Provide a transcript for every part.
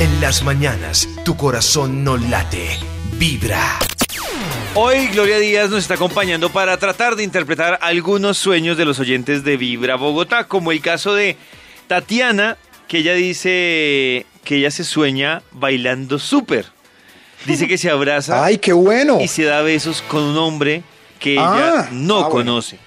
En las mañanas, tu corazón no late, vibra. Hoy Gloria Díaz nos está acompañando para tratar de interpretar algunos sueños de los oyentes de Vibra Bogotá, como el caso de Tatiana, que ella dice que ella se sueña bailando súper. Dice que se abraza ¡Ay, qué bueno! y se da besos con un hombre que Ah, ella no ah, bueno. conoce.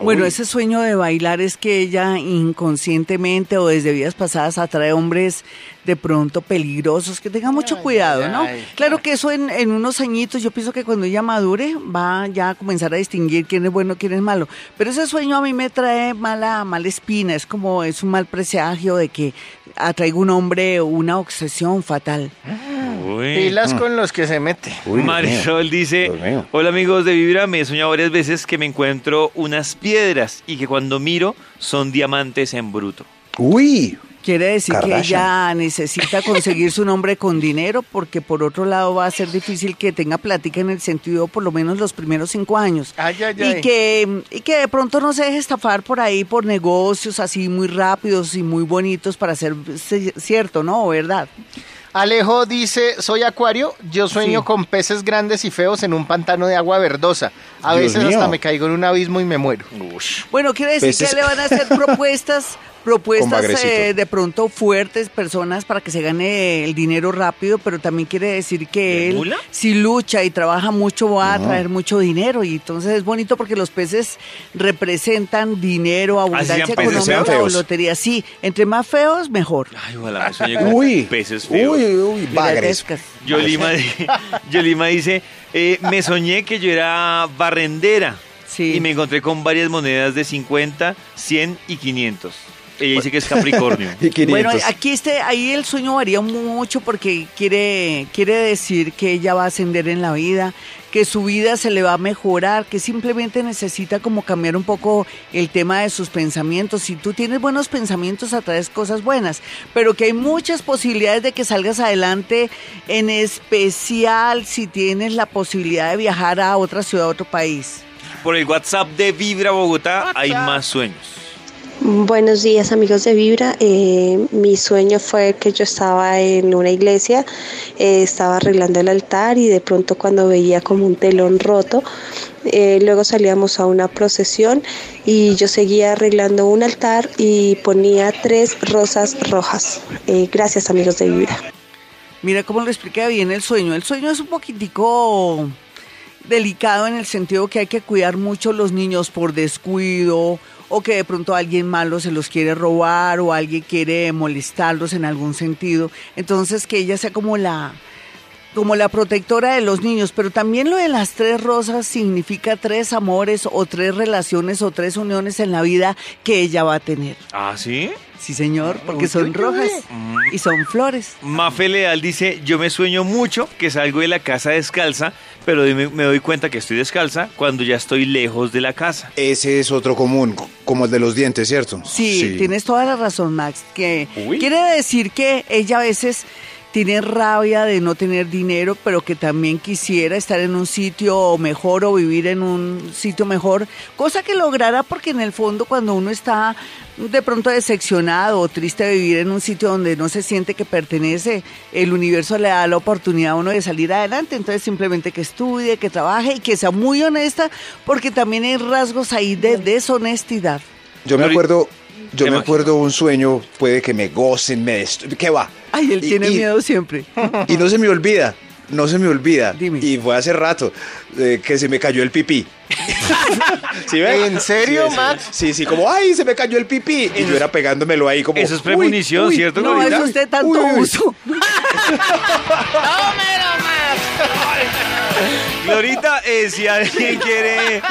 Bueno, ese sueño de bailar es que ella inconscientemente o desde vidas pasadas atrae hombres de pronto peligrosos, que tenga mucho cuidado, ¿no? Claro que eso en, en unos añitos, yo pienso que cuando ella madure va ya a comenzar a distinguir quién es bueno, quién es malo. Pero ese sueño a mí me trae mala, mala espina, es como, es un mal presagio de que atraiga un hombre o una obsesión fatal. Uy. Pilas con los que se mete. Uy, Marisol mío. dice, hola amigos de Vibra, me he soñado varias veces que me encuentro unas piedras y que cuando miro son diamantes en bruto. Uy, Quiere decir que ella necesita conseguirse un hombre con dinero porque por otro lado va a ser difícil que tenga plática en el sentido por lo menos los primeros cinco años. Ay, ay, ay. Y que, y que de pronto no se deje estafar por ahí por negocios así muy rápidos y muy bonitos para ser cierto, ¿no? ¿Verdad? Alejo dice, soy acuario, yo sueño Sí. con peces grandes y feos en un pantano de agua verdosa. A Dios veces mío. hasta me caigo en un abismo y me muero. Bueno, quiere decir Peces- que le van a hacer propuestas, propuestas eh, de pronto fuertes, personas para que se gane el dinero rápido, pero también quiere decir que ¿De él, mula? si lucha y trabaja mucho, va a traer mucho dinero. Y entonces es bonito porque los peces representan dinero, abundancia sean peces económica sean feos. o lotería. Sí, entre más feos, mejor. Ay, ojalá me sueñe con uy. peces feos. Uy, uy, bagres. Yolima, Yolima dice, eh, me soñé que yo era barrendera Sí. y me encontré con varias monedas de 50, 100 y 500. Ella dice que es Capricornio. Y 500. Bueno, aquí este, ahí el sueño varía mucho porque quiere, quiere decir que ella va a ascender en la vida, que su vida se le va a mejorar, que simplemente necesita como cambiar un poco el tema de sus pensamientos. Si tú tienes buenos pensamientos, atraes cosas buenas, pero que hay muchas posibilidades de que salgas adelante, en especial si tienes la posibilidad de viajar a otra ciudad, a otro país. Por el WhatsApp de Vibra Bogotá hay más sueños. Buenos días amigos de Vibra. Eh, mi sueño fue que yo estaba en una iglesia, eh, estaba arreglando el altar y de pronto cuando veía como un telón roto, eh, luego salíamos a una procesión y yo seguía arreglando un altar y ponía tres rosas rojas. Gracias amigos de Vibra. Mira cómo lo explica bien el sueño. El sueño es un poquitico delicado en el sentido que hay que cuidar mucho los niños por descuido o que de pronto alguien malo se los quiere robar o alguien quiere molestarlos en algún sentido. Entonces que ella sea como la como la protectora de los niños, pero también lo de las tres rosas significa tres amores o tres relaciones o tres uniones en la vida que ella va a tener. ¿Ah, sí? Sí, señor, porque son rojas y son flores. Mafe Leal dice, yo me sueño mucho que salgo de la casa descalza, pero me, doy cuenta que estoy descalza cuando ya estoy lejos de la casa. Ese es otro común, como el de los dientes, ¿cierto? Sí, tienes toda la razón, Max. Que Uy. quiere decir que ella a veces tiene rabia de no tener dinero, pero que también quisiera estar en un sitio mejor o vivir en un sitio mejor, cosa que logrará porque en el fondo cuando uno está de pronto decepcionado o triste de vivir en un sitio donde no se siente que pertenece, el universo le da la oportunidad a uno de salir adelante, entonces simplemente que estudie, que trabaje y que sea muy honesta, porque también hay rasgos ahí de deshonestidad. Yo me acuerdo, yo ¿Qué me acuerdo un sueño, puede que me gocen, me ¿Qué va? Ay, él Y- tiene y- miedo siempre. Y no se me olvida, no se me olvida. Dime. Y fue hace rato eh, que se me cayó el pipí. ¿Sí ve? ¿En serio, Sí, sí. Max? Sí, sí, como, ay, se me cayó el pipí. Y yo era pegándomelo ahí como. Eso es premonición, uy, ¿cierto, No, es usted tanto Uy, uy. uso. Glorita, eh, si alguien quiere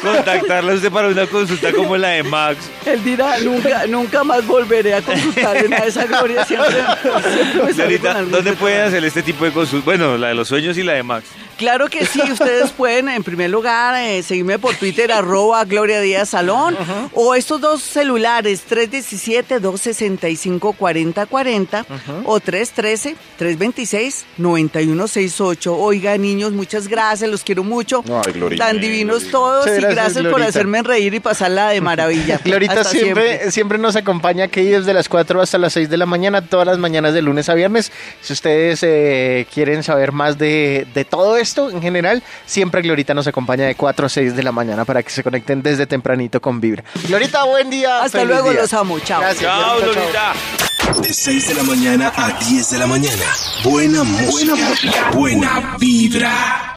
contactarla a usted para una consulta como la de Max, Él dirá, nunca, nunca más volveré a consultar en esa gloria. Siempre, siempre me con Glorita, ¿dónde pueden hacer este tipo de consultas? Bueno, la de los sueños y la de Max. Claro que sí, ustedes pueden en primer lugar eh, seguirme por Twitter arroba Gloria Díaz Salón o estos dos celulares 317-265-4040 o 313-326-9168. Oiga niños, muchas gracias, los quiero mucho. Ay, Glorita. Tan divinos todos Muchas y gracias, gracias por hacerme reír y pasarla de maravilla. Glorita Hasta siempre, siempre, nos acompaña aquí desde las 4 hasta las 6 de la mañana, todas las mañanas de lunes a viernes. Si ustedes eh, quieren saber más de, de todo esto en general, siempre Glorita nos acompaña de 4 a 6 de la mañana para que se conecten desde tempranito con Vibra. Glorita, buen día. Hasta feliz luego, día. los amo, chao. Gracias, Chao, Glorita, Glorita. De 6 de la mañana a 10 de la mañana. Buena música. Buena vibra.